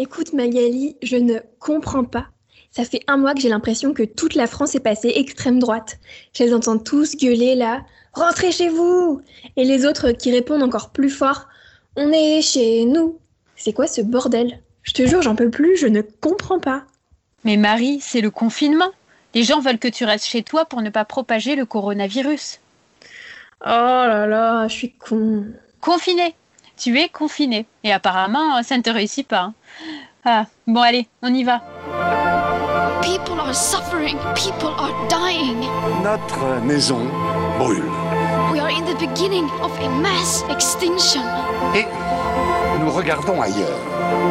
Écoute Magali, je ne comprends pas. Ça fait un mois que j'ai l'impression que toute la France est passée extrême droite. Je les entends tous gueuler là. Rentrez chez vous Et les autres qui répondent encore plus fort. On est chez nous. C'est quoi ce bordel? Je te jure, j'en peux plus, je ne comprends pas. Mais Marie, c'est le confinement. Les gens veulent que tu restes chez toi pour ne pas propager le coronavirus. Oh là là, je suis con. Confiné. Tu es confiné. Et apparemment, ça ne te réussit pas. Ah, bon allez, on y va. People are suffering. People are dying. Notre maison brûle. We are in the beginning of a mass extinction. Et nous regardons ailleurs.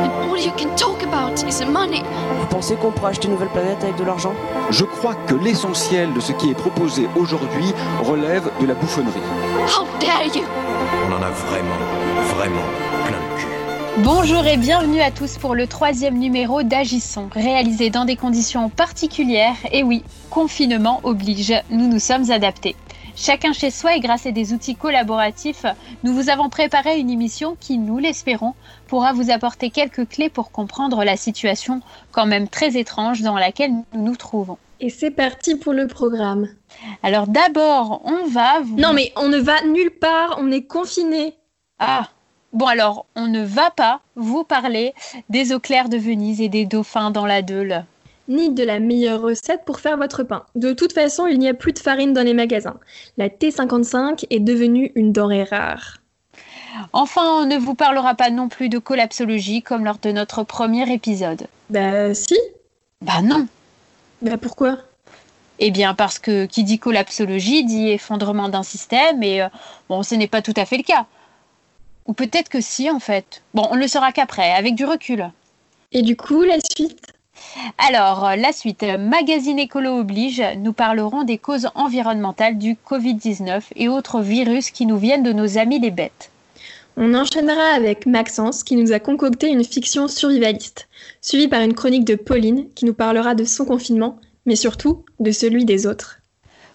And all you can talk about is money. Vous pensez qu'on pourra acheter une nouvelle planète avec de l'argent? Je crois que l'essentiel de ce qui est proposé aujourd'hui relève de la bouffonnerie. How dare you? On en a vraiment, vraiment plein le cul. Bonjour et bienvenue à tous pour le troisième numéro d'Agissons, réalisé dans des conditions particulières. Et oui, confinement oblige, nous nous sommes adaptés. Chacun chez soi et grâce à des outils collaboratifs, nous vous avons préparé une émission qui, nous l'espérons, pourra vous apporter quelques clés pour comprendre la situation quand même très étrange dans laquelle nous nous trouvons. Et c'est parti pour le programme. Alors d'abord, on va vous... Non mais on ne va nulle part, on est confiné. Ah Bon alors, on ne va pas vous parler des eaux claires de Venise et des dauphins dans la Deule. Ni de la meilleure recette pour faire votre pain. De toute façon, il n'y a plus de farine dans les magasins. La T55 est devenue une denrée rare. Enfin, on ne vous parlera pas non plus de collapsologie comme lors de notre premier épisode. Bah si. Bah non Bah pourquoi? Eh bien parce que qui dit collapsologie dit effondrement d'un système et euh, bon, ce n'est pas tout à fait le cas. Ou peut-être que si en fait. Bon, on ne le saura qu'après, avec du recul. Et du coup, la suite? Alors, euh, la suite, Magazine Écolo oblige, nous parlerons des causes environnementales du Covid-19 et autres virus qui nous viennent de nos amis les bêtes. On enchaînera avec Maxence qui nous a concocté une fiction survivaliste, suivie par une chronique de Pauline qui nous parlera de son confinement, mais surtout de celui des autres.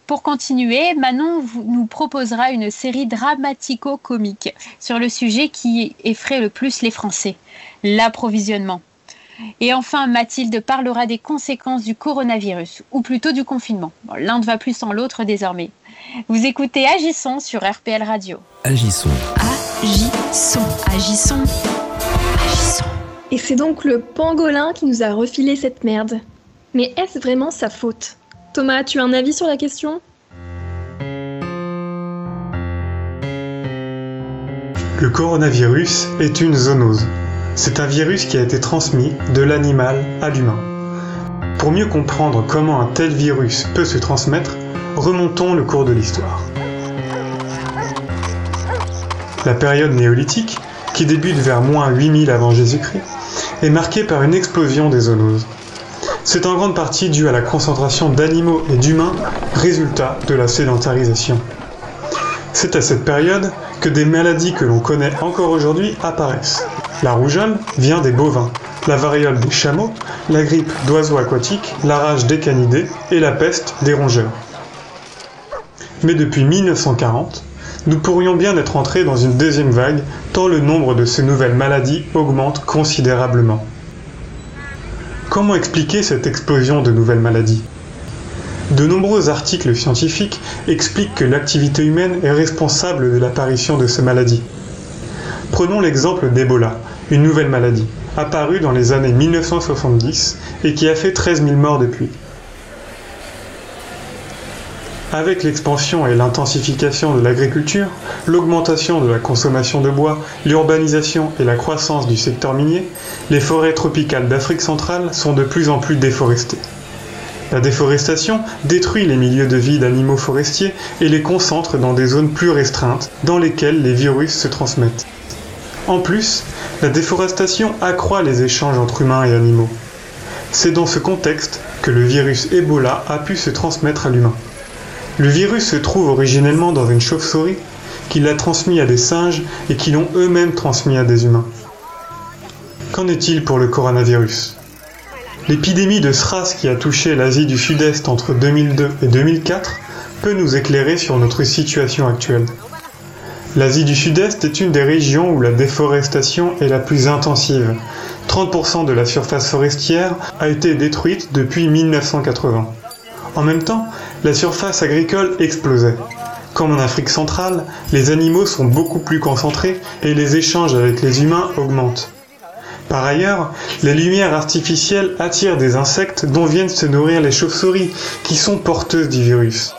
Pour continuer, Manon vous- nous proposera une série dramatico-comique sur le sujet qui effraie le plus les Français, l'approvisionnement. Et enfin, Mathilde parlera des conséquences du coronavirus, ou plutôt du confinement. Bon, L'un ne va plus sans l'autre désormais. Vous écoutez Agissons sur RPL Radio. Agissons. Agissons, agissons, agissons. Et c'est donc le pangolin qui nous a refilé cette merde. Mais est-ce vraiment sa faute? Thomas, tu as un avis sur la question? Le coronavirus est une zoonose. C'est un virus qui a été transmis de l'animal à l'humain. Pour mieux comprendre comment un tel virus peut se transmettre, remontons le cours de l'histoire. La période néolithique, qui débute vers moins 8000 avant Jésus-Christ, est marquée par une explosion des zoonoses. C'est en grande partie dû à la concentration d'animaux et d'humains, résultat de la sédentarisation. C'est à cette période que des maladies que l'on connaît encore aujourd'hui apparaissent. La rougeole vient des bovins, la variole des chameaux, la grippe d'oiseaux aquatiques, la rage des canidés et la peste des rongeurs. Mais depuis 1940, nous pourrions bien être entrés dans une deuxième vague tant le nombre de ces nouvelles maladies augmente considérablement. Comment expliquer cette explosion de nouvelles maladies? De nombreux articles scientifiques expliquent que l'activité humaine est responsable de l'apparition de ces maladies. Prenons l'exemple d'Ebola, une nouvelle maladie, apparue dans les années 1970 et qui a fait 13 000 morts depuis. Avec l'expansion et l'intensification de l'agriculture, l'augmentation de la consommation de bois, l'urbanisation et la croissance du secteur minier, les forêts tropicales d'Afrique centrale sont de plus en plus déforestées. La déforestation détruit les milieux de vie d'animaux forestiers et les concentre dans des zones plus restreintes dans lesquelles les virus se transmettent. En plus, la déforestation accroît les échanges entre humains et animaux. C'est dans ce contexte que le virus Ebola a pu se transmettre à l'humain. Le virus se trouve originellement dans une chauve-souris qui l'a transmis à des singes et qui l'ont eux-mêmes transmis à des humains. Qu'en est-il pour le coronavirus? L'épidémie de SRAS qui a touché l'Asie du Sud-Est entre 2002 et 2004 peut nous éclairer sur notre situation actuelle. L'Asie du Sud-Est est une des régions où la déforestation est la plus intensive, 30% de la surface forestière a été détruite depuis 1980. En même temps, la surface agricole explosait. Comme en Afrique centrale, les animaux sont beaucoup plus concentrés et les échanges avec les humains augmentent. Par ailleurs, les lumières artificielles attirent des insectes dont viennent se nourrir les chauves-souris, qui sont porteuses du virus.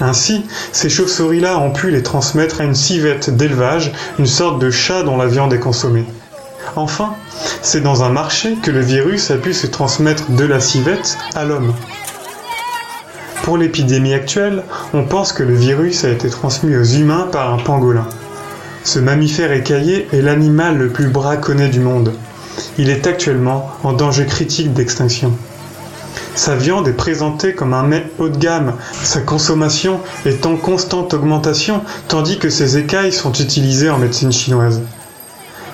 Ainsi, ces chauves-souris-là ont pu les transmettre à une civette d'élevage, une sorte de chat dont la viande est consommée. Enfin, c'est dans un marché que le virus a pu se transmettre de la civette à l'homme. Pour l'épidémie actuelle, on pense que le virus a été transmis aux humains par un pangolin. Ce mammifère écaillé est l'animal le plus braconné du monde. Il est actuellement en danger critique d'extinction. Sa viande est présentée comme un mets haut de gamme, sa consommation est en constante augmentation tandis que ses écailles sont utilisées en médecine chinoise.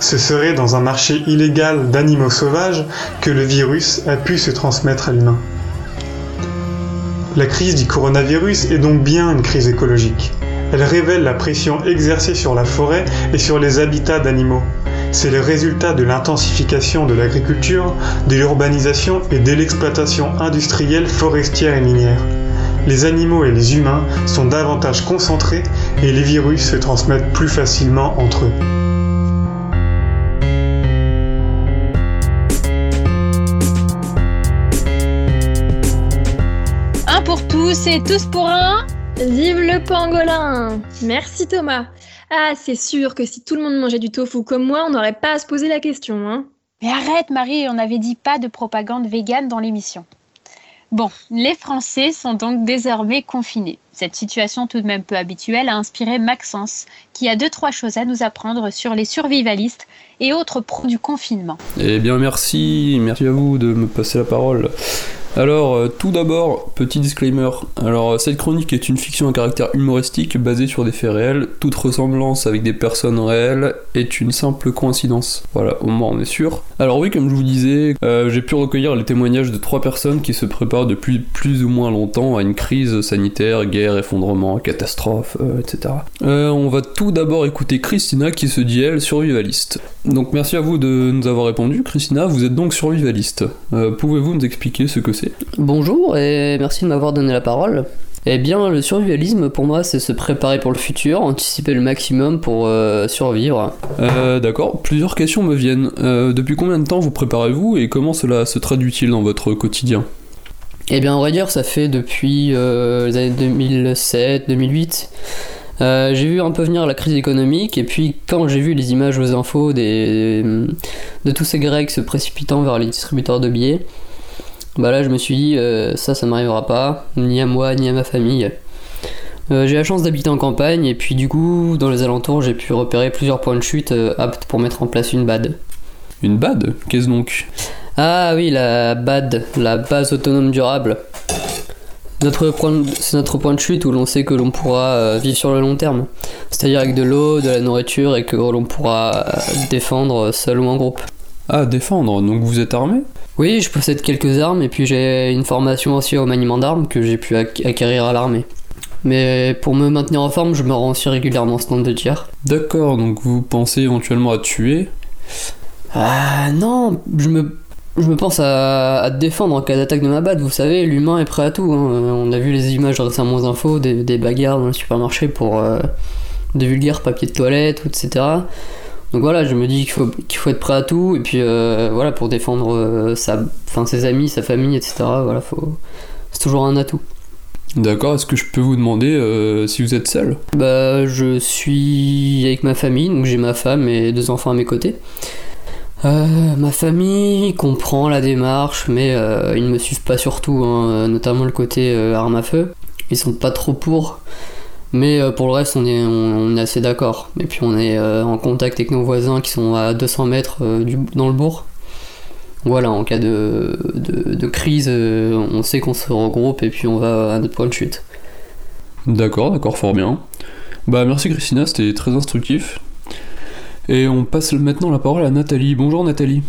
Ce serait dans un marché illégal d'animaux sauvages que le virus a pu se transmettre à l'humain. La crise du coronavirus est donc bien une crise écologique. Elle révèle la pression exercée sur la forêt et sur les habitats d'animaux. C'est le résultat de l'intensification de l'agriculture, de l'urbanisation et de l'exploitation industrielle forestière et minière. Les animaux et les humains sont davantage concentrés et les virus se transmettent plus facilement entre eux. Tous et tous pour un. Vive le pangolin Merci Thomas. Ah, c'est sûr que si tout le monde mangeait du tofu comme moi, on n'aurait pas à se poser la question, hein. Mais arrête Marie, on avait dit pas de propagande végane dans l'émission. Bon, les Français sont donc désormais confinés. Cette situation tout de même peu habituelle a inspiré Maxence, qui a deux trois choses à nous apprendre sur les survivalistes et autres pros du confinement. Eh bien merci, merci à vous de me passer la parole. Alors, euh, tout d'abord, petit disclaimer. Alors, euh, cette chronique est une fiction à caractère humoristique basée sur des faits réels. Toute ressemblance avec des personnes réelles est une simple coïncidence. Voilà, au moins on est sûr. Alors oui, comme je vous disais, euh, j'ai pu recueillir les témoignages de trois personnes qui se préparent depuis plus ou moins longtemps à une crise sanitaire, guerre, effondrement, catastrophe, etc. On va tout d'abord écouter Christina qui se dit elle survivaliste. Donc merci à vous de nous avoir répondu. Christina, vous êtes donc survivaliste. Euh, Pouvez-vous nous expliquer ce que c'est? Bonjour et merci de m'avoir donné la parole. Eh bien, le survivalisme pour moi, c'est se préparer pour le futur, anticiper le maximum pour euh, survivre. Euh, D'accord, plusieurs questions me viennent. Euh, depuis combien de temps vous préparez-vous et comment cela se traduit-il dans votre quotidien? Eh bien, on va dire, ça fait depuis les années 2007, 2008. Euh, j'ai vu un peu venir la crise économique et puis quand j'ai vu les images aux infos des, de tous ces Grecs se précipitant vers les distributeurs de billets, bah là je me suis dit euh, ça ça m'arrivera pas, ni à moi ni à ma famille. Euh, j'ai la chance d'habiter en campagne et puis du coup dans les alentours j'ai pu repérer plusieurs points de chute euh, aptes pour mettre en place une BAD. Une BAD? Qu'est-ce donc? Ah oui la BAD, la base autonome durable. Notre point, c'est notre point de chute où l'on sait que l'on pourra euh, vivre sur le long terme. C'est-à-dire avec de l'eau, de la nourriture et que l'on pourra euh, défendre seul ou en groupe. Ah, défendre, donc vous êtes armé? Oui, je possède quelques armes et puis j'ai une formation aussi au maniement d'armes que j'ai pu ac- acquérir à l'armée. Mais pour me maintenir en forme, je me rends aussi régulièrement au stand de tir. D'accord, donc vous pensez éventuellement à tuer? Ah non, je me, je me pense à, à défendre en cas d'attaque de ma batte. Vous savez, l'humain est prêt à tout. hein. On a vu les images récemment aux infos des, des bagarres dans le supermarché pour euh, de vulgaires papiers de toilette, etc. Donc voilà, je me dis qu'il faut, qu'il faut être prêt à tout et puis euh, voilà pour défendre euh, sa, ses amis, sa famille, etc. Voilà, faut, c'est toujours un atout. D'accord, est-ce que je peux vous demander euh, si vous êtes seul? Bah, je suis avec ma famille, donc j'ai ma femme et deux enfants à mes côtés. Euh, ma famille comprend la démarche, mais euh, ils ne me suivent pas surtout, hein, notamment le côté euh, arme à feu. Ils sont pas trop pour, mais euh, pour le reste, on est, on, est assez d'accord. Et puis on est euh, en contact avec nos voisins qui sont à 200 mètres euh, dans le bourg. Voilà, en cas de, de, crise, euh, on sait qu'on se regroupe et puis on va à notre point de chute. D'accord, d'accord, fort bien. Bah merci Christina, c'était très instructif. Et on passe maintenant la parole à Nathalie. Bonjour Nathalie.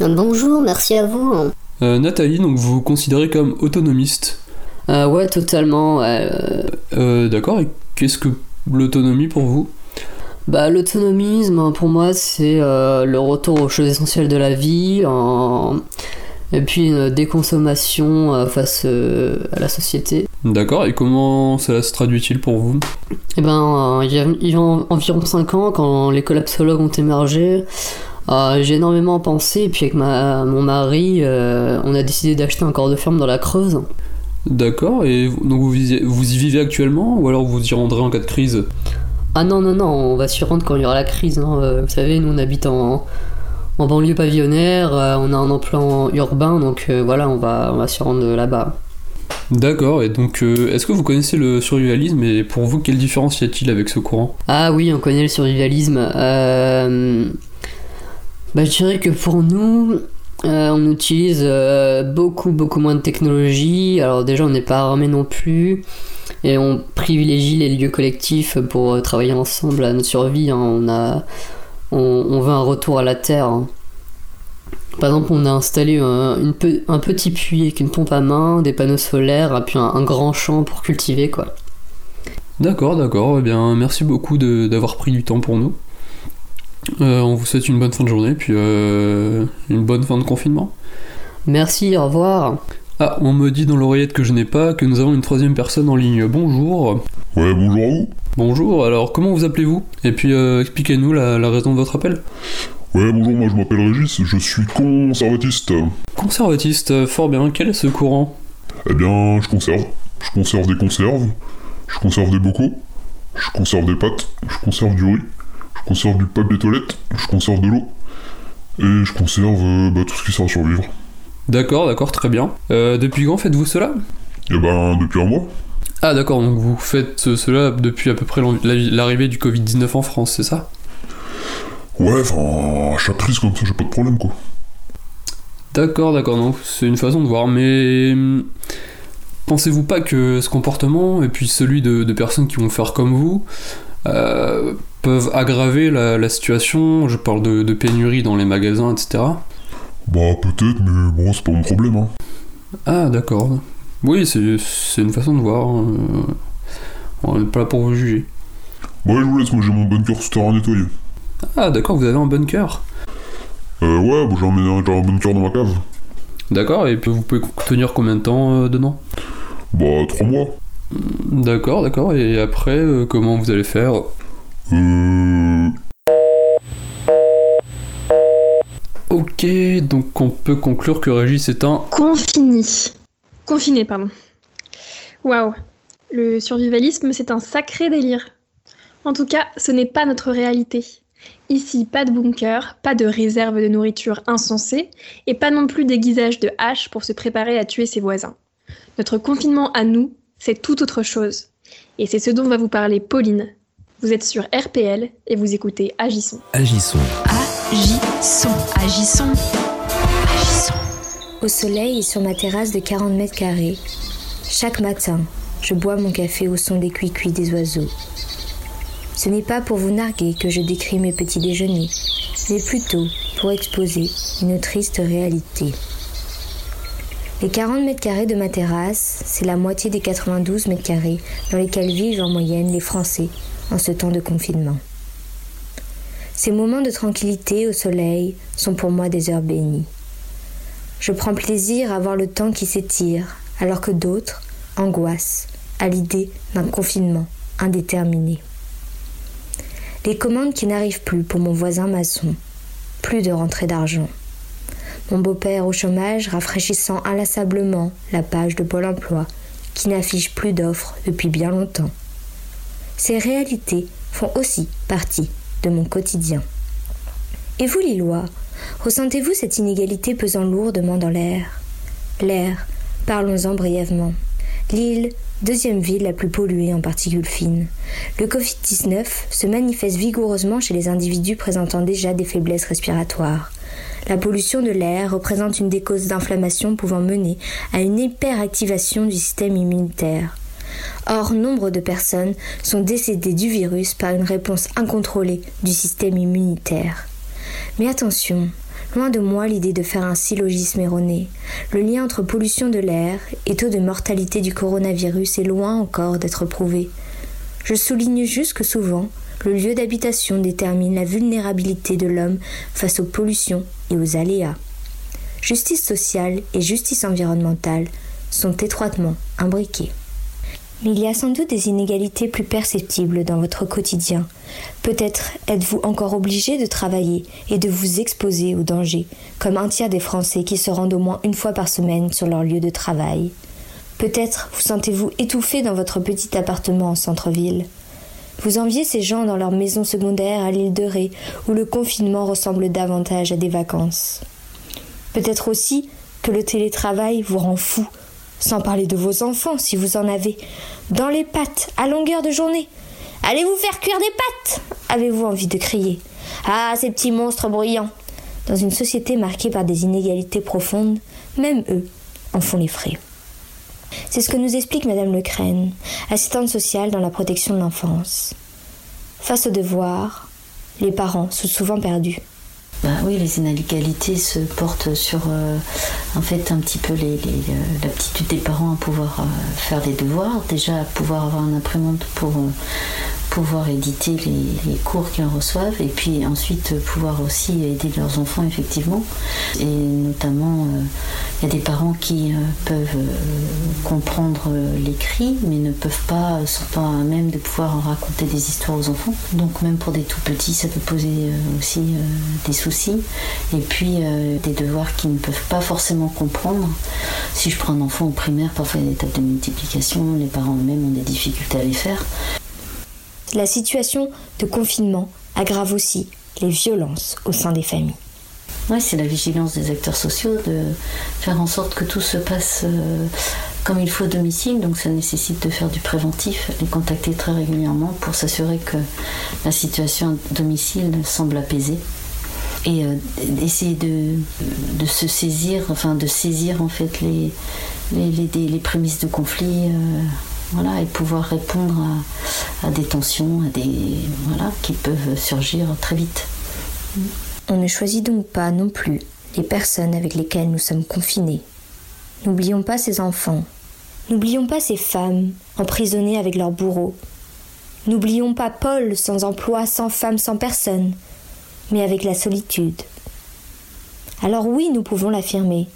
Bonjour, merci à vous. Euh, Nathalie, donc vous vous considérez comme autonomiste. Euh, ouais, totalement. ouais, euh, Euh, d'accord, et qu'est-ce que l'autonomie pour vous? Bah, l'autonomisme, pour moi, c'est euh, le retour aux choses essentielles de la vie, en... et puis une déconsommation euh, face euh, à la société. D'accord, et comment cela se traduit-il pour vous? Eh ben, il y, a, il y a environ 5 ans, quand les collapsologues ont émergé, j'ai énormément pensé, et puis avec ma, mon mari, on a décidé d'acheter un corps de ferme dans la Creuse. D'accord, et donc vous, vous y vivez actuellement, ou alors vous y rendrez en cas de crise? Ah non, non, non, on va s'y rendre quand il y aura la crise. Hein. Euh, vous savez, nous on habite en, en banlieue pavillonnaire, euh, on a un emploi urbain, donc euh, voilà, on va, on va s'y rendre là-bas. D'accord, et donc est-ce que vous connaissez le survivalisme et pour vous, quelle différence y a-t-il avec ce courant? Ah oui, on connaît le survivalisme. Bah, je dirais que pour nous, on utilise beaucoup, beaucoup moins de technologie. Alors déjà, on n'est pas armé non plus et on privilégie les lieux collectifs pour euh, travailler ensemble à notre survie. Hein. On, a, on, veut un retour à la terre. Hein. Par exemple, on a installé un, une un petit puits avec une pompe à main, des panneaux solaires, et puis un, grand champ pour cultiver, quoi. D'accord, d'accord. Eh bien, merci beaucoup d'avoir pris du temps pour nous. Euh, on vous souhaite une bonne fin de journée, puis euh, une bonne fin de confinement. Merci, au revoir. Ah, on me dit dans l'oreillette que je n'ai pas que nous avons une troisième personne en ligne. Bonjour. Ouais, bonjour à vous. Bonjour, alors comment vous appelez-vous? Et puis euh, expliquez-nous la, raison de votre appel. Ouais, bonjour, moi je m'appelle Régis, je suis conservatiste. Conservatiste, fort bien, quel est ce courant? Eh bien, je conserve. Je conserve des conserves, je conserve des bocaux, je conserve des pâtes, je conserve du riz, je conserve du papier toilette, je conserve de l'eau, et je conserve euh, bah, tout ce qui sert à survivre. D'accord, d'accord, très bien. Euh, depuis quand faites-vous cela? Eh ben, depuis un mois. Ah d'accord, donc vous faites cela depuis à peu près l'arrivée du Covid-19 en France, c'est ça? Ouais, enfin, à chaque crise comme ça, j'ai pas de problème, quoi. D'accord, d'accord, donc c'est une façon de voir, mais... Hum, pensez-vous pas que ce comportement, et puis celui de, personnes qui vont faire comme vous, euh, peuvent aggraver la, situation? Je parle de, de pénurie dans les magasins, etc. Bah peut-être, mais bon, c'est pas mon problème. Hein. Ah d'accord. Oui, c'est une façon de voir. Hein. On n'est pas là pour vous juger. Bah je vous laisse, moi j'ai mon bunker souterrain nettoyer. Ah d'accord, vous avez un bunker Euh ouais, bah, j'ai un, un bunker dans ma cave. D'accord, et vous pouvez tenir combien de temps euh, dedans? Bah trois mois. D'accord, d'accord, et après, euh, comment vous allez faire? Euh... Ok, donc on peut conclure que Régis est un... Confini. Confiné, pardon. Waouh. Le survivalisme, c'est un sacré délire. En tout cas, ce n'est pas notre réalité. Ici, pas de bunker, pas de réserve de nourriture insensée, et pas non plus d'aiguisage de haches pour se préparer à tuer ses voisins. Notre confinement à nous, c'est tout autre chose. Et c'est ce dont va vous parler Pauline. Vous êtes sur RPL et vous écoutez Agissons. Agissons. Agissons, agissons, agissons. Au soleil et sur ma terrasse de 40 mètres carrés, chaque matin, je bois mon café au son des cuicuis des oiseaux. Ce n'est pas pour vous narguer que je décris mes petits déjeuners, mais plutôt pour exposer une triste réalité. Les 40 mètres carrés de ma terrasse, c'est la moitié des 92 mètres carrés dans lesquels vivent en moyenne les Français en ce temps de confinement. Ces moments de tranquillité au soleil sont pour moi des heures bénies. Je prends plaisir à voir le temps qui s'étire, alors que d'autres angoissent à l'idée d'un confinement indéterminé. Les commandes qui n'arrivent plus pour mon voisin maçon. Plus de rentrée d'argent. Mon beau-père au chômage rafraîchissant inlassablement la page de Pôle emploi qui n'affiche plus d'offres depuis bien longtemps. Ces réalités font aussi partie de mon quotidien. Et vous, Lillois, ressentez-vous cette inégalité pesant lourdement dans l'air? L'air, parlons-en brièvement. Lille, deuxième ville la plus polluée en particules fines. Le Covid-19 se manifeste vigoureusement chez les individus présentant déjà des faiblesses respiratoires. La pollution de l'air représente une des causes d'inflammation pouvant mener à une hyperactivation du système immunitaire. Or, nombre de personnes sont décédées du virus par une réponse incontrôlée du système immunitaire. Mais attention, loin de moi l'idée de faire un syllogisme erroné. Le lien entre pollution de l'air et taux de mortalité du coronavirus est loin encore d'être prouvé. Je souligne juste que souvent, le lieu d'habitation détermine la vulnérabilité de l'homme face aux pollutions et aux aléas. Justice sociale et justice environnementale sont étroitement imbriquées. Mais il y a sans doute des inégalités plus perceptibles dans votre quotidien. Peut-être êtes-vous encore obligé de travailler et de vous exposer aux dangers, comme un tiers des Français qui se rendent au moins une fois par semaine sur leur lieu de travail. Peut-être vous sentez-vous étouffé dans votre petit appartement en centre-ville. Vous enviez ces gens dans leur maison secondaire à l'île de Ré, où le confinement ressemble davantage à des vacances. Peut-être aussi que le télétravail vous rend fou, sans parler de vos enfants si vous en avez, dans les pattes, à longueur de journée. Allez vous faire cuire des pattes Avez-vous envie de crier? Ah, ces petits monstres bruyants Dans une société marquée par des inégalités profondes, même eux en font les frais. C'est ce que nous explique Madame Lecrène, assistante sociale dans la protection de l'enfance. Face au devoir, les parents sont souvent perdus. Bah oui, les inégalités se portent sur euh, en fait un petit peu les, l'aptitude des parents à pouvoir euh, faire les devoirs, déjà à pouvoir avoir un imprimante pour euh, pouvoir éditer les, cours qu'ils reçoivent et puis ensuite pouvoir aussi aider leurs enfants effectivement. Et notamment, euh, il y a des parents qui euh, peuvent euh, comprendre l'écrit mais ne peuvent pas, sont pas à même de pouvoir raconter des histoires aux enfants. Donc même pour des tout petits, ça peut poser aussi des soucis. Et puis des devoirs qu'ils ne peuvent pas forcément comprendre. Si je prends un enfant au primaire, parfois il y a des tables de multiplication, les parents eux-mêmes ont des difficultés à les faire. La situation de confinement aggrave aussi les violences au sein des familles. Oui, c'est la vigilance des acteurs sociaux de faire en sorte que tout se passe euh, comme il faut au domicile. Donc ça nécessite de faire du préventif, les contacter très régulièrement pour s'assurer que la situation à domicile semble apaisée. Et euh, essayer de, se saisir, enfin de saisir en fait les, les, les, les prémices de conflit. Voilà, et pouvoir répondre à, à, des tensions, à des voilà, qui peuvent surgir très vite. On ne choisit donc pas non plus les personnes avec lesquelles nous sommes confinés. N'oublions pas ces enfants. N'oublions pas ces femmes emprisonnées avec leurs bourreaux. N'oublions pas Paul sans emploi, sans femme, sans personne, mais avec la solitude. Alors oui, nous pouvons l'affirmer.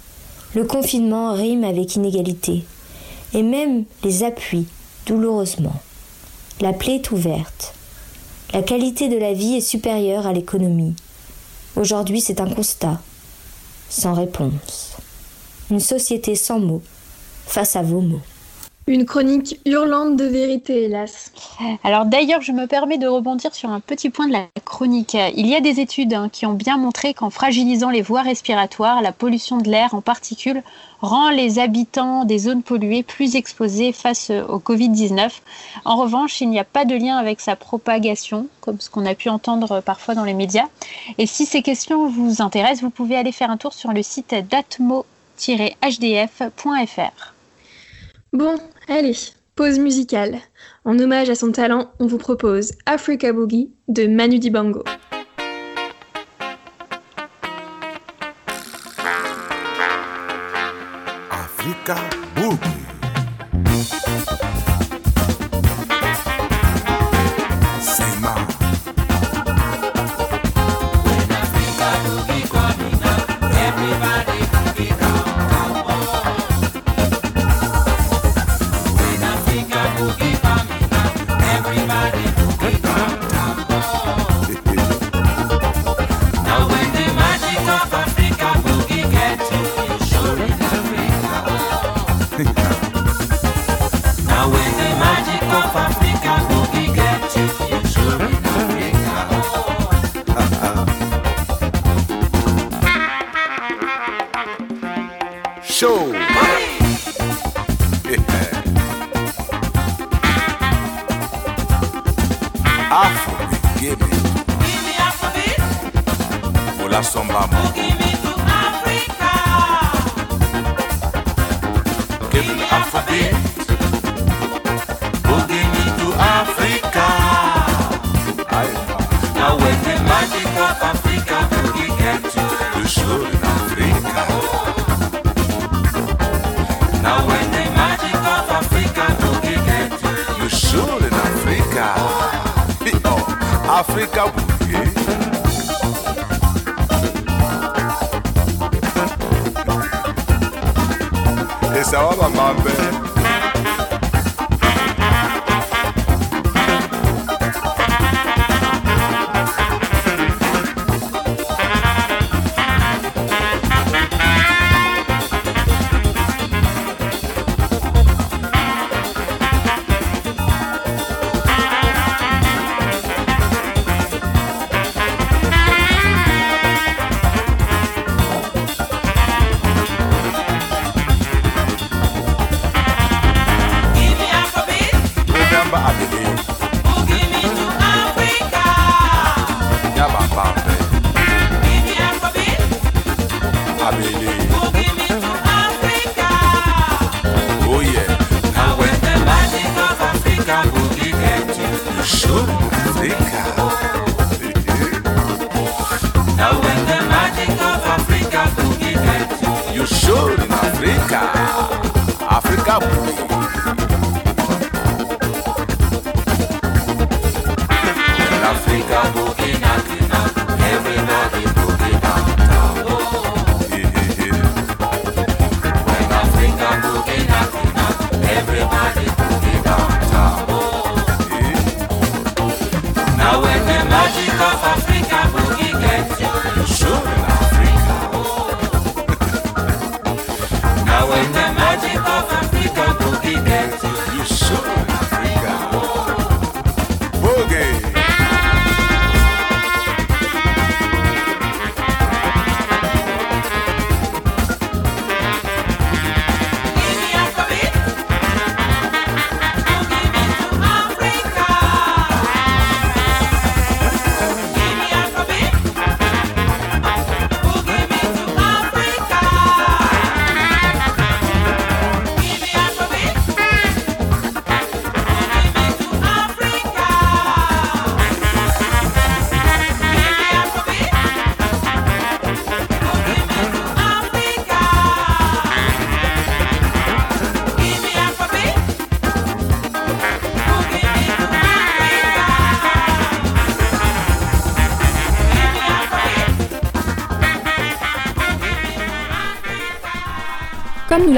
Le confinement rime avec inégalité et même les appuie douloureusement. La plaie est ouverte. La qualité de la vie est supérieure à l'économie. Aujourd'hui, c'est un constat, sans réponse. Une société sans mots, face à vos mots. Une chronique hurlante de vérité, hélas. Alors d'ailleurs, je me permets de rebondir sur un petit point de la chronique. Il y a des études hein, qui ont bien montré qu'en fragilisant les voies respiratoires, la pollution de l'air en particules rend les habitants des zones polluées plus exposés face au Covid-19. En revanche, il n'y a pas de lien avec sa propagation, comme ce qu'on a pu entendre parfois dans les médias. Et si ces questions vous intéressent, vous pouvez aller faire un tour sur le site datmo-hdf.fr. Bon, allez, pause musicale. En hommage à son talent, on vous propose Africa Boogie de Manu Dibango.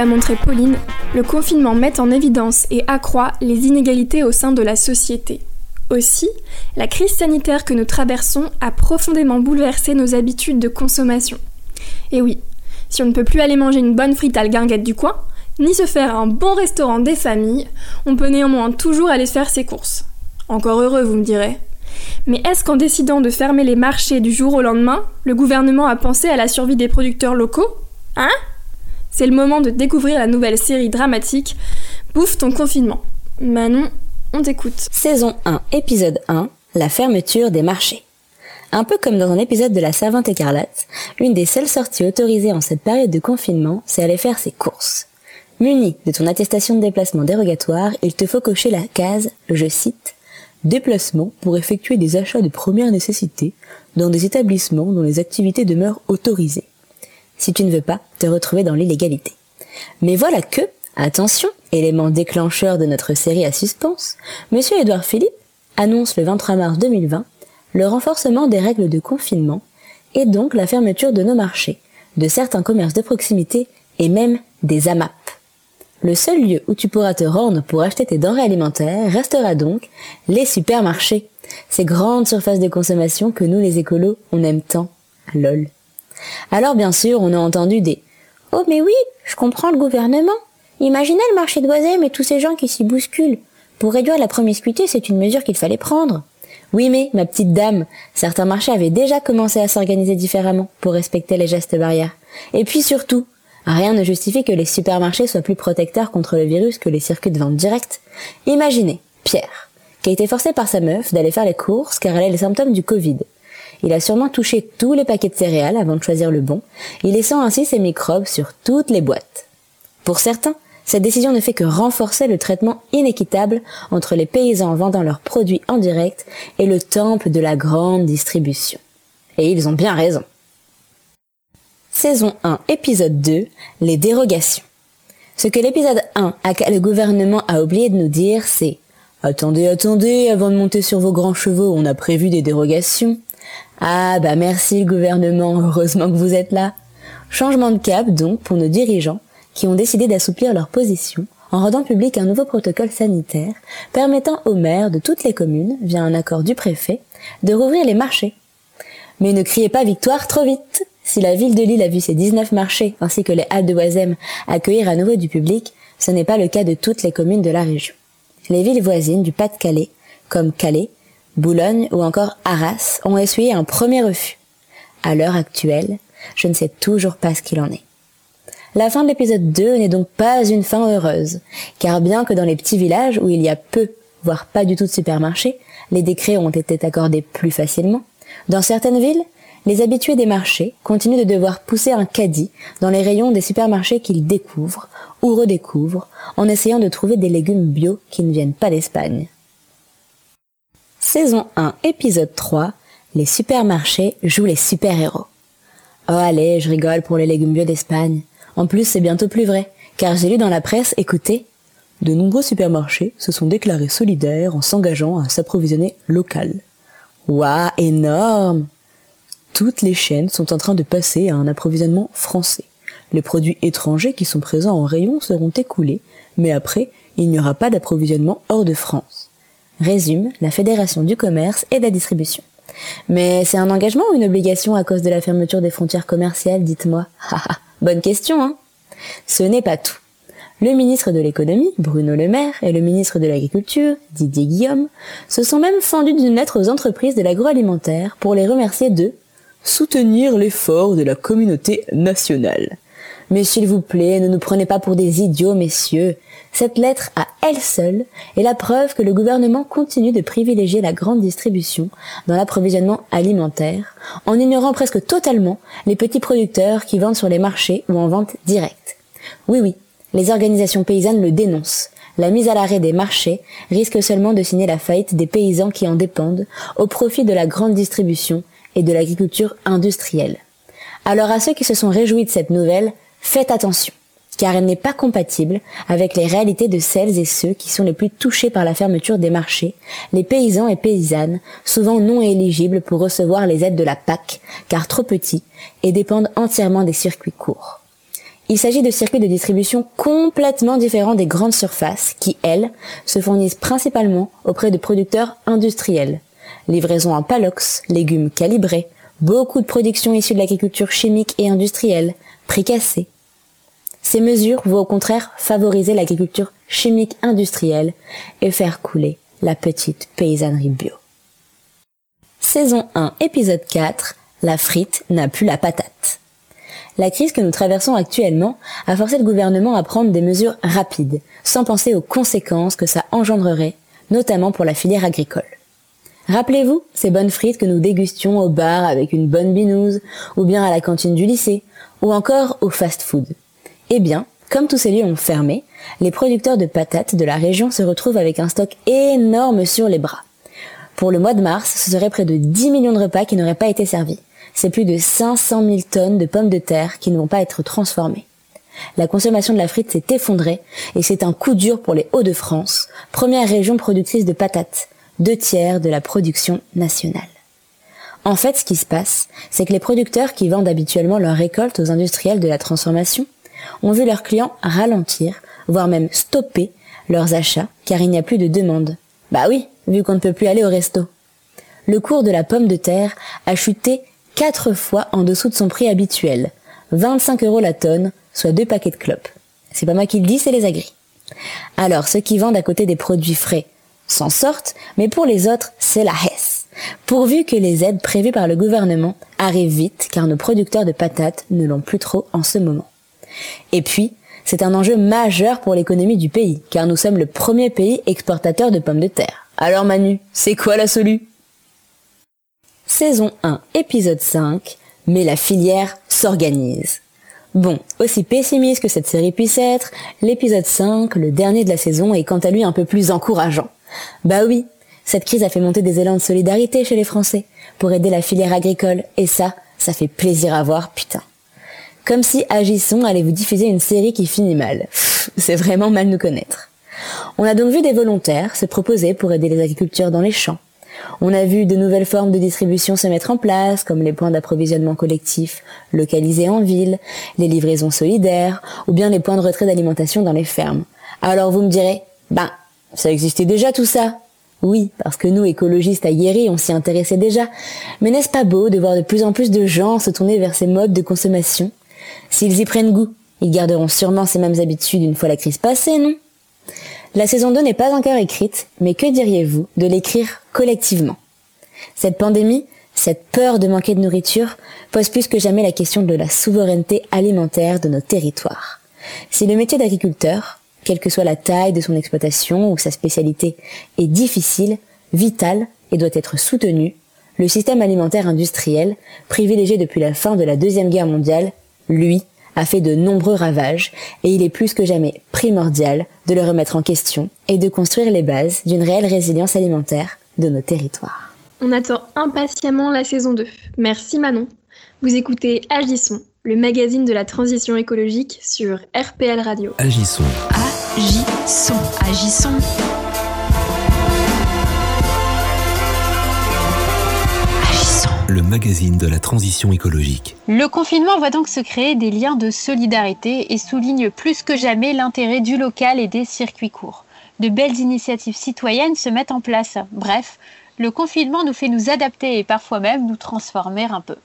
Montré Pauline, le confinement met en évidence et accroît les inégalités au sein de la société. Aussi, la crise sanitaire que nous traversons a profondément bouleversé nos habitudes de consommation. Et oui, si on ne peut plus aller manger une bonne frite à la guinguette du coin, ni se faire un bon restaurant des familles, on peut néanmoins toujours aller faire ses courses. Encore heureux, vous me direz. Mais est-ce qu'en décidant de fermer les marchés du jour au lendemain, le gouvernement a pensé à la survie des producteurs locaux? Hein? C'est le moment de découvrir la nouvelle série dramatique Bouffe ton confinement. Manon, on t'écoute. Saison 1, épisode 1, la fermeture des marchés. Un peu comme dans un épisode de La Savante écarlate, une des seules sorties autorisées en cette période de confinement, c'est aller faire ses courses. Muni de ton attestation de déplacement dérogatoire, il te faut cocher la case, je cite, déplacement pour effectuer des achats de première nécessité dans des établissements dont les activités demeurent autorisées. Si tu ne veux pas te retrouver dans l'illégalité. Mais voilà que, attention, élément déclencheur de notre série à suspense, monsieur Édouard Philippe annonce le 23 mars 2020 le renforcement des règles de confinement et donc la fermeture de nos marchés, de certains commerces de proximité et même des AMAP. Le seul lieu où tu pourras te rendre pour acheter tes denrées alimentaires restera donc les supermarchés, ces grandes surfaces de consommation que nous les écolos on aime tant. Lol. Alors bien sûr, on a entendu des Oh mais oui, je comprends le gouvernement. Imaginez le marché de Boisem et tous ces gens qui s'y bousculent. Pour réduire la promiscuité, c'est une mesure qu'il fallait prendre. Oui mais, ma petite dame, certains marchés avaient déjà commencé à s'organiser différemment pour respecter les gestes barrières. Et puis surtout, rien ne justifie que les supermarchés soient plus protecteurs contre le virus que les circuits de vente directe. Imaginez, Pierre, qui a été forcé par sa meuf d'aller faire les courses car elle a les symptômes du Covid. Il a sûrement touché tous les paquets de céréales avant de choisir le bon, y laissant ainsi ses microbes sur toutes les boîtes. Pour certains, cette décision ne fait que renforcer le traitement inéquitable entre les paysans vendant leurs produits en direct et le temple de la grande distribution. Et ils ont bien raison. Saison 1, épisode 2, les dérogations. Ce que l'épisode 1 a le gouvernement a oublié de nous dire, c'est Attendez, attendez, avant de monter sur vos grands chevaux, on a prévu des dérogations. Ah bah merci le gouvernement, heureusement que vous êtes là. Changement de cap donc pour nos dirigeants qui ont décidé d'assouplir leur position en rendant public un nouveau protocole sanitaire permettant aux maires de toutes les communes, via un accord du préfet, de rouvrir les marchés. Mais ne criez pas victoire trop vite. Si la ville de Lille a vu ses 19 marchés ainsi que les halles de Oisem accueillir à nouveau du public, ce n'est pas le cas de toutes les communes de la région. Les villes voisines du Pas-de-Calais, comme Calais, Boulogne ou encore Arras, ont essuyé un premier refus. À l'heure actuelle, je ne sais toujours pas ce qu'il en est. La fin de l'épisode 2 n'est donc pas une fin heureuse, car bien que dans les petits villages où il y a peu, voire pas du tout de supermarchés, les décrets ont été accordés plus facilement, dans certaines villes, les habitués des marchés continuent de devoir pousser un caddie dans les rayons des supermarchés qu'ils découvrent ou redécouvrent en essayant de trouver des légumes bio qui ne viennent pas d'Espagne. Saison 1, épisode 3, les supermarchés jouent les super-héros. Oh allez, je rigole pour les légumes bio d'Espagne. En plus, c'est bientôt plus vrai, car j'ai lu dans la presse, écoutez, de nombreux supermarchés se sont déclarés solidaires en s'engageant à s'approvisionner local. Waouh, énorme Toutes les chaînes sont en train de passer à un approvisionnement français. Les produits étrangers qui sont présents en rayon seront écoulés, mais après, il n'y aura pas d'approvisionnement hors de France. Résume la Fédération du commerce et de la distribution. Mais c'est un engagement ou une obligation à cause de la fermeture des frontières commerciales, dites-moi? Bonne question, hein Ce n'est pas tout. Le ministre de l'économie, Bruno Le Maire, et le ministre de l'agriculture, Didier Guillaume, se sont même fendus d'une lettre aux entreprises de l'agroalimentaire pour les remercier de soutenir l'effort de la communauté nationale. Mais s'il vous plaît, ne nous prenez pas pour des idiots, messieurs. Cette lettre à elle seule est la preuve que le gouvernement continue de privilégier la grande distribution dans l'approvisionnement alimentaire, en ignorant presque totalement les petits producteurs qui vendent sur les marchés ou en vente directe. Oui, oui, les organisations paysannes le dénoncent. La mise à l'arrêt des marchés risque seulement de signer la faillite des paysans qui en dépendent au profit de la grande distribution et de l'agriculture industrielle. Alors à ceux qui se sont réjouis de cette nouvelle, faites attention, car elle n'est pas compatible avec les réalités de celles et ceux qui sont les plus touchés par la fermeture des marchés, les paysans et paysannes, souvent non éligibles pour recevoir les aides de la PAC, car trop petits, et dépendent entièrement des circuits courts. Il s'agit de circuits de distribution complètement différents des grandes surfaces qui, elles, se fournissent principalement auprès de producteurs industriels. Livraison en palox, légumes calibrés, beaucoup de production issue de l'agriculture chimique et industrielle, Ces mesures vont au contraire favoriser l'agriculture chimique industrielle et faire couler la petite paysannerie bio. Saison 1, épisode 4, la frite n'a plus la patate. La crise que nous traversons actuellement a forcé le gouvernement à prendre des mesures rapides, sans penser aux conséquences que ça engendrerait, notamment pour la filière agricole. Rappelez-vous ces bonnes frites que nous dégustions au bar avec une bonne binouse, ou bien à la cantine du lycée, ou encore au fast-food. Eh bien, comme tous ces lieux ont fermé, les producteurs de patates de la région se retrouvent avec un stock énorme sur les bras. Pour le mois de mars, ce serait près de 10 millions de repas qui n'auraient pas été servis c'est plus de 500 000 tonnes de pommes de terre qui ne vont pas être transformées. La consommation de la frite s'est effondrée et c'est un coup dur pour les Hauts-de-France, première région productrice de patates, deux tiers de la production nationale. En fait, ce qui se passe, c'est que les producteurs qui vendent habituellement leurs récoltes aux industriels de la transformation ont vu leurs clients ralentir, voire même stopper leurs achats car il n'y a plus de demande. Bah oui, vu qu'on ne peut plus aller au resto. Le cours de la pomme de terre a chuté quatre fois en dessous de son prix habituel. 25 euros la tonne, soit deux paquets de clopes. C'est pas moi qui le dis, c'est les agris. Alors, ceux qui vendent à côté des produits frais s'en sortent, mais pour les autres, c'est la hesse. Pourvu que les aides prévues par le gouvernement arrivent vite, car nos producteurs de patates ne l'ont plus trop en ce moment. Et puis, c'est un enjeu majeur pour l'économie du pays, car nous sommes le premier pays exportateur de pommes de terre. Alors Manu, c'est quoi la solution saison 1, épisode 5, mais la filière s'organise. Bon, aussi pessimiste que cette série puisse être, l'épisode 5, le dernier de la saison, est quant à lui un peu plus encourageant. Bah oui, cette crise a fait monter des élans de solidarité chez les Français, pour aider la filière agricole, et ça, ça fait plaisir à voir, putain. Comme si Agissons allait vous diffuser une série qui finit mal. C'est vraiment mal nous connaître. On a donc vu des volontaires se proposer pour aider les agriculteurs dans les champs. On a vu de nouvelles formes de distribution se mettre en place, comme les points d'approvisionnement collectif localisés en ville, les livraisons solidaires, ou bien les points de retrait d'alimentation dans les fermes. Alors vous me direz, ben, ça existait déjà tout ça. Oui, parce que nous, écologistes aguerris, on s'y intéressait déjà. Mais n'est-ce pas beau de voir de plus en plus de gens se tourner vers ces modes de consommation? S'ils y prennent goût, ils garderont sûrement ces mêmes habitudes une fois la crise passée, non? La saison 2 n'est pas encore écrite, mais que diriez-vous de l'écrire collectivement? Cette pandémie, cette peur de manquer de nourriture, pose plus que jamais la question de la souveraineté alimentaire de nos territoires. Si le métier d'agriculteur, quelle que soit la taille de son exploitation ou sa spécialité, est difficile, vital et doit être soutenu, le système alimentaire industriel, privilégié depuis la fin de la Deuxième Guerre mondiale, lui, a fait de nombreux ravages et il est plus que jamais primordial de le remettre en question et de construire les bases d'une réelle résilience alimentaire de nos territoires. On attend impatiemment la saison 2. Merci Manon. Vous écoutez Agissons, le magazine de la transition écologique sur RPL Radio. Agissons. Agissons. Agissons. le magazine de la transition écologique. Le confinement voit donc se créer des liens de solidarité et souligne plus que jamais l'intérêt du local et des circuits courts. De belles initiatives citoyennes se mettent en place. Bref, le confinement nous fait nous adapter et parfois même nous transformer un peu.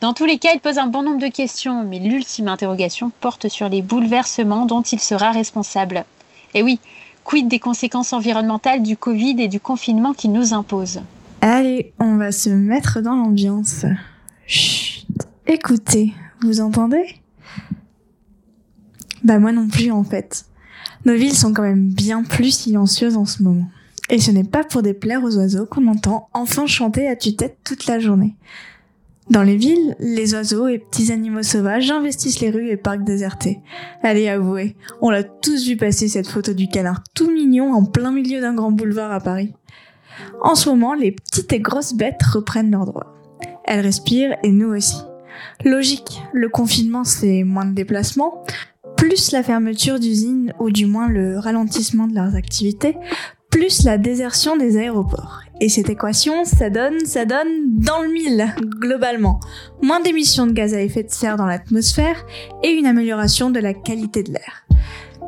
Dans tous les cas, il pose un bon nombre de questions, mais l'ultime interrogation porte sur les bouleversements dont il sera responsable. Et oui, quid des conséquences environnementales du Covid et du confinement qui nous impose? Allez, on va se mettre dans l'ambiance. Chut, écoutez, vous entendez? Bah moi non plus en fait. Nos villes sont quand même bien plus silencieuses en ce moment. Et ce n'est pas pour déplaire aux oiseaux qu'on entend enfin chanter à tue-tête toute la journée. Dans les villes, les oiseaux et petits animaux sauvages investissent les rues et parcs désertés. Allez, avouez, on l'a tous vu passer cette photo du canard tout mignon en plein milieu d'un grand boulevard à Paris. En ce moment, les petites et grosses bêtes reprennent leurs droits. Elles respirent et nous aussi. Logique, le confinement c'est moins de déplacements, plus la fermeture d'usines ou du moins le ralentissement de leurs activités, plus la désertion des aéroports. Et cette équation, ça donne, ça donne dans le mille, globalement. Moins d'émissions de gaz à effet de serre dans l'atmosphère et une amélioration de la qualité de l'air.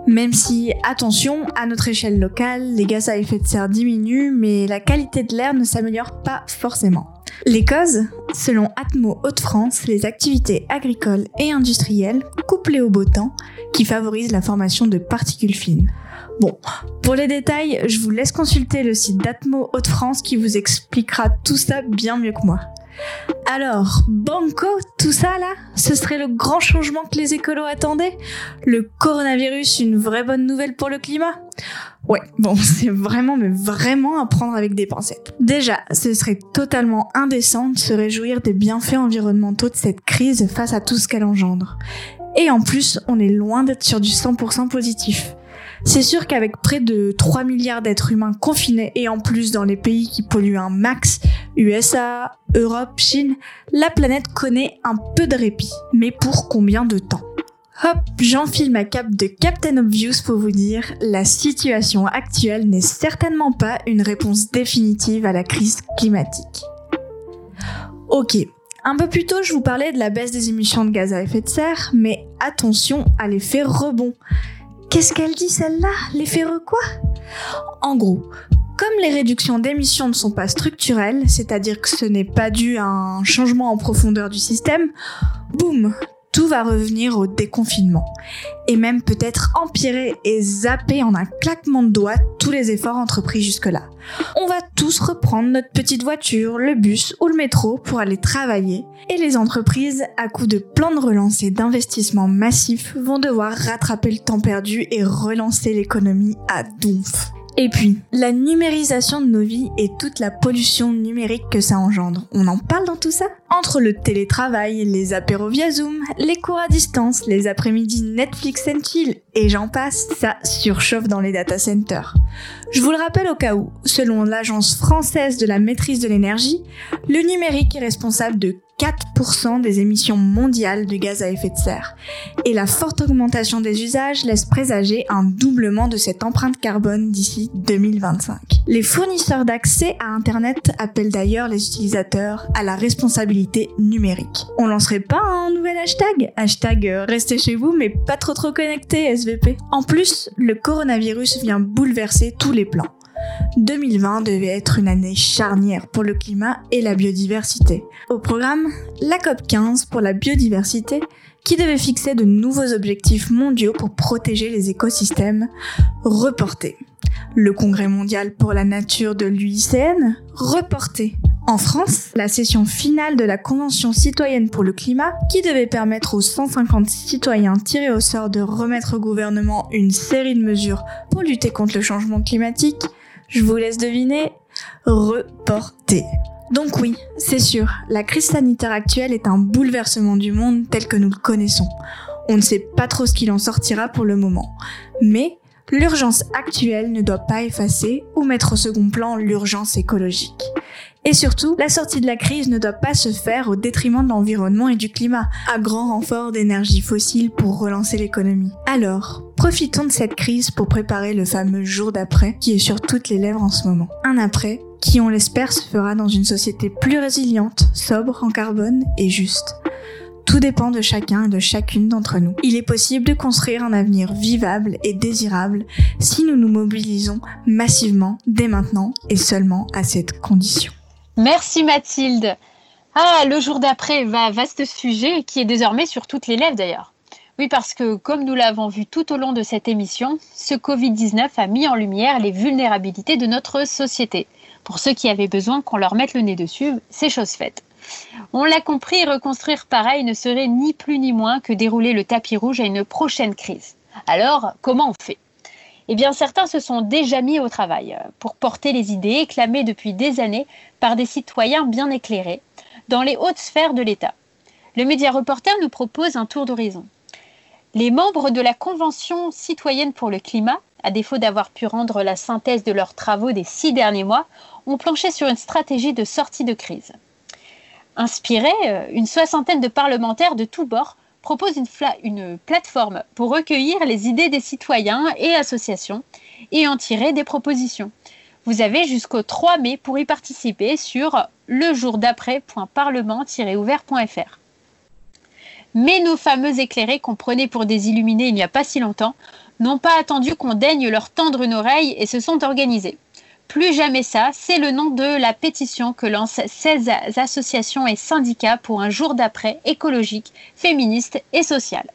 Même si, attention, à notre échelle locale, les gaz à effet de serre diminuent, mais la qualité de l'air ne s'améliore pas forcément. Les causes Selon Atmo Haute-France, les activités agricoles et industrielles, couplées au beau temps, qui favorisent la formation de particules fines. Bon, pour les détails, je vous laisse consulter le site d'Atmo Haute-France qui vous expliquera tout ça bien mieux que moi. Alors, Banco, tout ça là, ce serait le grand changement que les écolos attendaient? Le coronavirus, une vraie bonne nouvelle pour le climat? Ouais, bon, c'est vraiment, mais vraiment à prendre avec des pincettes. Déjà, ce serait totalement indécent de se réjouir des bienfaits environnementaux de cette crise face à tout ce qu'elle engendre. Et en plus, on est loin d'être sur du 100% positif. C'est sûr qu'avec près de 3 milliards d'êtres humains confinés et en plus dans les pays qui polluent un max, USA, Europe, Chine, la planète connaît un peu de répit. Mais pour combien de temps? Hop, j'enfile ma cape de Captain Obvious pour vous dire, la situation actuelle n'est certainement pas une réponse définitive à la crise climatique. Ok, un peu plus tôt je vous parlais de la baisse des émissions de gaz à effet de serre, mais attention à l'effet rebond. Qu'est-ce qu'elle dit celle-là? L'effet quoi? En gros, comme les réductions d'émissions ne sont pas structurelles, c'est-à-dire que ce n'est pas dû à un changement en profondeur du système, boum, tout va revenir au déconfinement. Et même peut-être empirer et zapper en un claquement de doigts tous les efforts entrepris jusque-là. On va tous reprendre notre petite voiture, le bus ou le métro pour aller travailler. Et les entreprises, à coup de plans de relance et d'investissements massifs, vont devoir rattraper le temps perdu et relancer l'économie à donf. Et puis, la numérisation de nos vies et toute la pollution numérique que ça engendre. On en parle dans tout ça? Entre le télétravail, les apéros via Zoom, les cours à distance, les après-midi Netflix and chill, et j'en passe, ça surchauffe dans les data centers. Je vous le rappelle au cas où, selon l'Agence française de la maîtrise de l'énergie, le numérique est responsable de 4% des émissions mondiales de gaz à effet de serre. Et la forte augmentation des usages laisse présager un doublement de cette empreinte carbone d'ici 2025. Les fournisseurs d'accès à Internet appellent d'ailleurs les utilisateurs à la responsabilité numérique. On lancerait pas un nouvel hashtag? Hashtag euh, restez chez vous mais pas trop trop connecté SVP. En plus, le coronavirus vient bouleverser tous les plans. 2020 devait être une année charnière pour le climat et la biodiversité. Au programme, la COP 15 pour la biodiversité qui devait fixer de nouveaux objectifs mondiaux pour protéger les écosystèmes, reporté. Le Congrès mondial pour la nature de l'UICN, reporté. En France, la session finale de la Convention citoyenne pour le climat, qui devait permettre aux 150 citoyens tirés au sort de remettre au gouvernement une série de mesures pour lutter contre le changement climatique, je vous laisse deviner, reporté. Donc oui, c'est sûr, la crise sanitaire actuelle est un bouleversement du monde tel que nous le connaissons. On ne sait pas trop ce qu'il en sortira pour le moment. Mais l'urgence actuelle ne doit pas effacer ou mettre au second plan l'urgence écologique. Et surtout, la sortie de la crise ne doit pas se faire au détriment de l'environnement et du climat, à grand renfort d'énergie fossile pour relancer l'économie. Alors, profitons de cette crise pour préparer le fameux jour d'après qui est sur toutes les lèvres en ce moment. Un après qui, on l'espère, se fera dans une société plus résiliente, sobre en carbone et juste. Tout dépend de chacun et de chacune d'entre nous. Il est possible de construire un avenir vivable et désirable si nous nous mobilisons massivement dès maintenant et seulement à cette condition. Merci Mathilde. Ah, le jour d'après, va vaste sujet qui est désormais sur toutes les lèvres d'ailleurs. Oui, parce que comme nous l'avons vu tout au long de cette émission, ce Covid-19 a mis en lumière les vulnérabilités de notre société. Pour ceux qui avaient besoin qu'on leur mette le nez dessus, c'est chose faite. On l'a compris, reconstruire pareil ne serait ni plus ni moins que dérouler le tapis rouge à une prochaine crise. Alors, comment on fait? Eh bien, certains se sont déjà mis au travail euh, pour porter les idées clamées depuis des années par des citoyens bien éclairés dans les hautes sphères de l'État. Le Média Reporter nous propose un tour d'horizon. Les membres de la Convention citoyenne pour le climat, à défaut d'avoir pu rendre la synthèse de leurs travaux des six derniers mois, ont planché sur une stratégie de sortie de crise. Inspirée, euh, une soixantaine de parlementaires de tous bords proposent une, une, plateforme pour recueillir les idées des citoyens et associations et en tirer des propositions. Vous avez jusqu'au 3 mai pour y participer sur lejourdaprès.parlement-ouvert.fr. Mais nos fameux éclairés qu'on prenait pour des illuminés il n'y a pas si longtemps n'ont pas attendu qu'on daigne leur tendre une oreille et se sont organisés. Plus jamais ça, c'est le nom de la pétition que lancent 16 associations et syndicats pour un jour d'après écologique, féministe et social.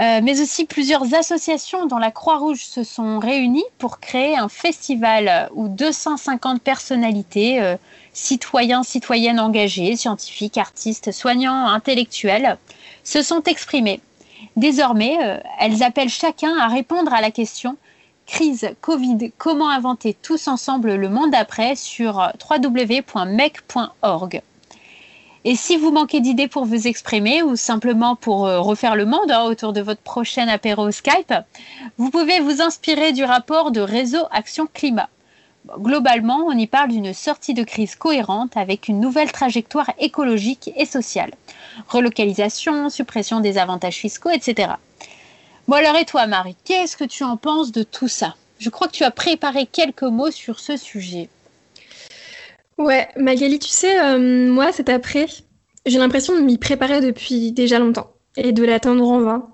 Euh, mais aussi plusieurs associations dont la Croix-Rouge se sont réunies pour créer un festival où 250 personnalités, euh, citoyens, citoyennes engagés, scientifiques, artistes, soignants, intellectuels, se sont exprimés. Désormais, euh, elles appellent chacun à répondre à la question Crise Covid, comment inventer tous ensemble le monde après sur www.mec.org. Et si vous manquez d'idées pour vous exprimer ou simplement pour euh, refaire le monde hein, autour de votre prochaine apéro Skype, vous pouvez vous inspirer du rapport de Réseau Action Climat. Globalement, on y parle d'une sortie de crise cohérente avec une nouvelle trajectoire écologique et sociale. Relocalisation, suppression des avantages fiscaux, etc. Bon alors et toi Marie, qu'est-ce que tu en penses de tout ça? Je crois que tu as préparé quelques mots sur ce sujet. Ouais, Magali, tu sais, euh, moi cet après, j'ai l'impression de m'y préparer depuis déjà longtemps et de l'attendre en vain.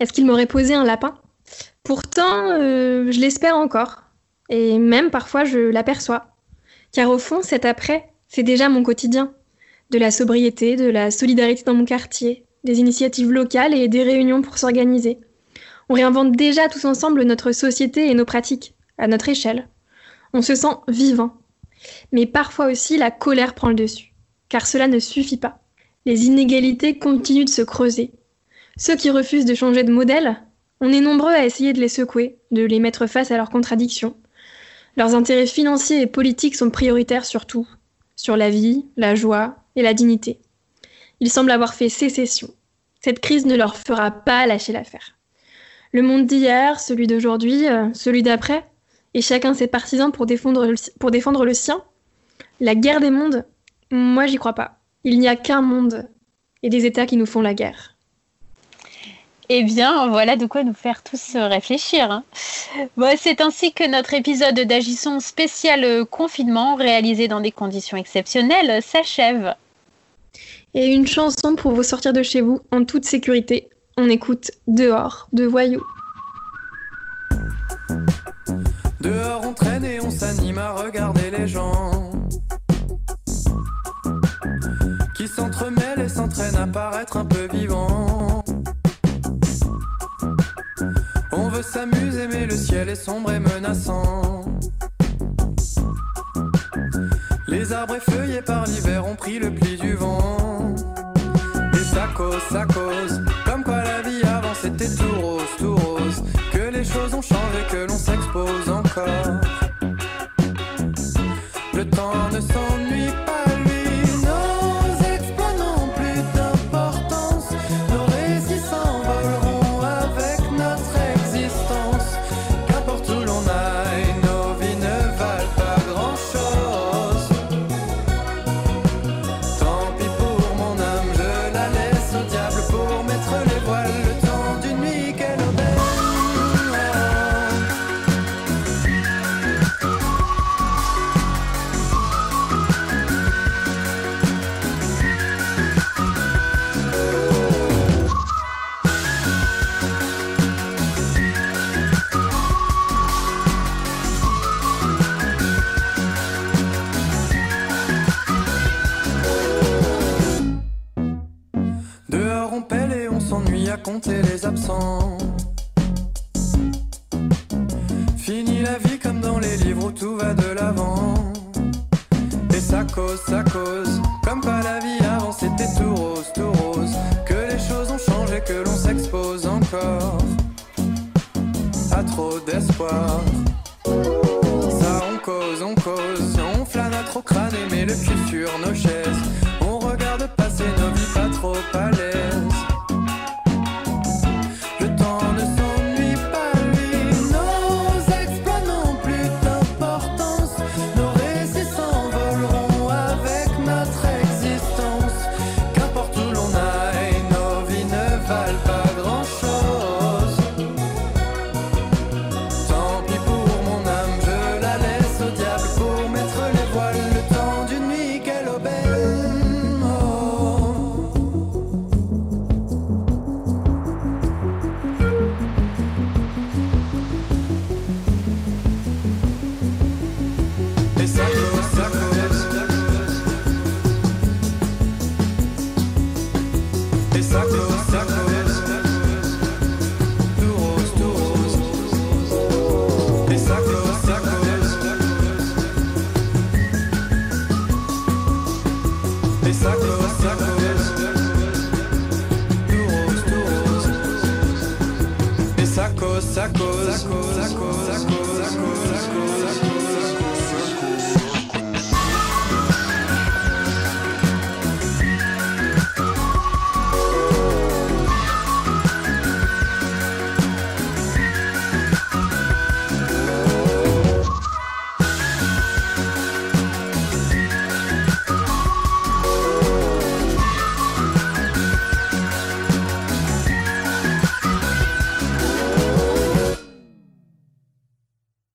Est-ce qu'il m'aurait posé un lapin? Pourtant, euh, je l'espère encore. Et même parfois, je l'aperçois. Car au fond, cet après, c'est déjà mon quotidien. De la sobriété, de la solidarité dans mon quartier, des initiatives locales et des réunions pour s'organiser. On réinvente déjà tous ensemble notre société et nos pratiques, à notre échelle. On se sent vivant. Mais parfois aussi la colère prend le dessus, car cela ne suffit pas. Les inégalités continuent de se creuser. Ceux qui refusent de changer de modèle, on est nombreux à essayer de les secouer, de les mettre face à leurs contradictions. Leurs intérêts financiers et politiques sont prioritaires sur tout, sur la vie, la joie et la dignité. Ils semblent avoir fait sécession. Cette crise ne leur fera pas lâcher l'affaire. Le monde d'hier, celui d'aujourd'hui, euh, celui d'après, et chacun ses partisans pour défendre, le, sien. La guerre des mondes, moi j'y crois pas. Il n'y a qu'un monde et des États qui nous font la guerre. Eh bien, voilà de quoi nous faire tous réfléchir. Hein. c'est ainsi que notre épisode d'Agisson spécial confinement, réalisé dans des conditions exceptionnelles, s'achève. Et une chanson pour vous sortir de chez vous en toute sécurité. On écoute Dehors de Voyou. Dehors on traîne et on s'anime à regarder les gens qui s'entremêlent et s'entraînent à paraître un peu vivants. On veut s'amuser mais le ciel est sombre et menaçant. Les arbres effeuillés par l'hiver ont pris le pli du vent. Cause, ça cause, comme quoi la vie avant c'était tout rose, tout rose. Que les choses ont changé, que l'on s'expose encore. Le temps ne s'ennuie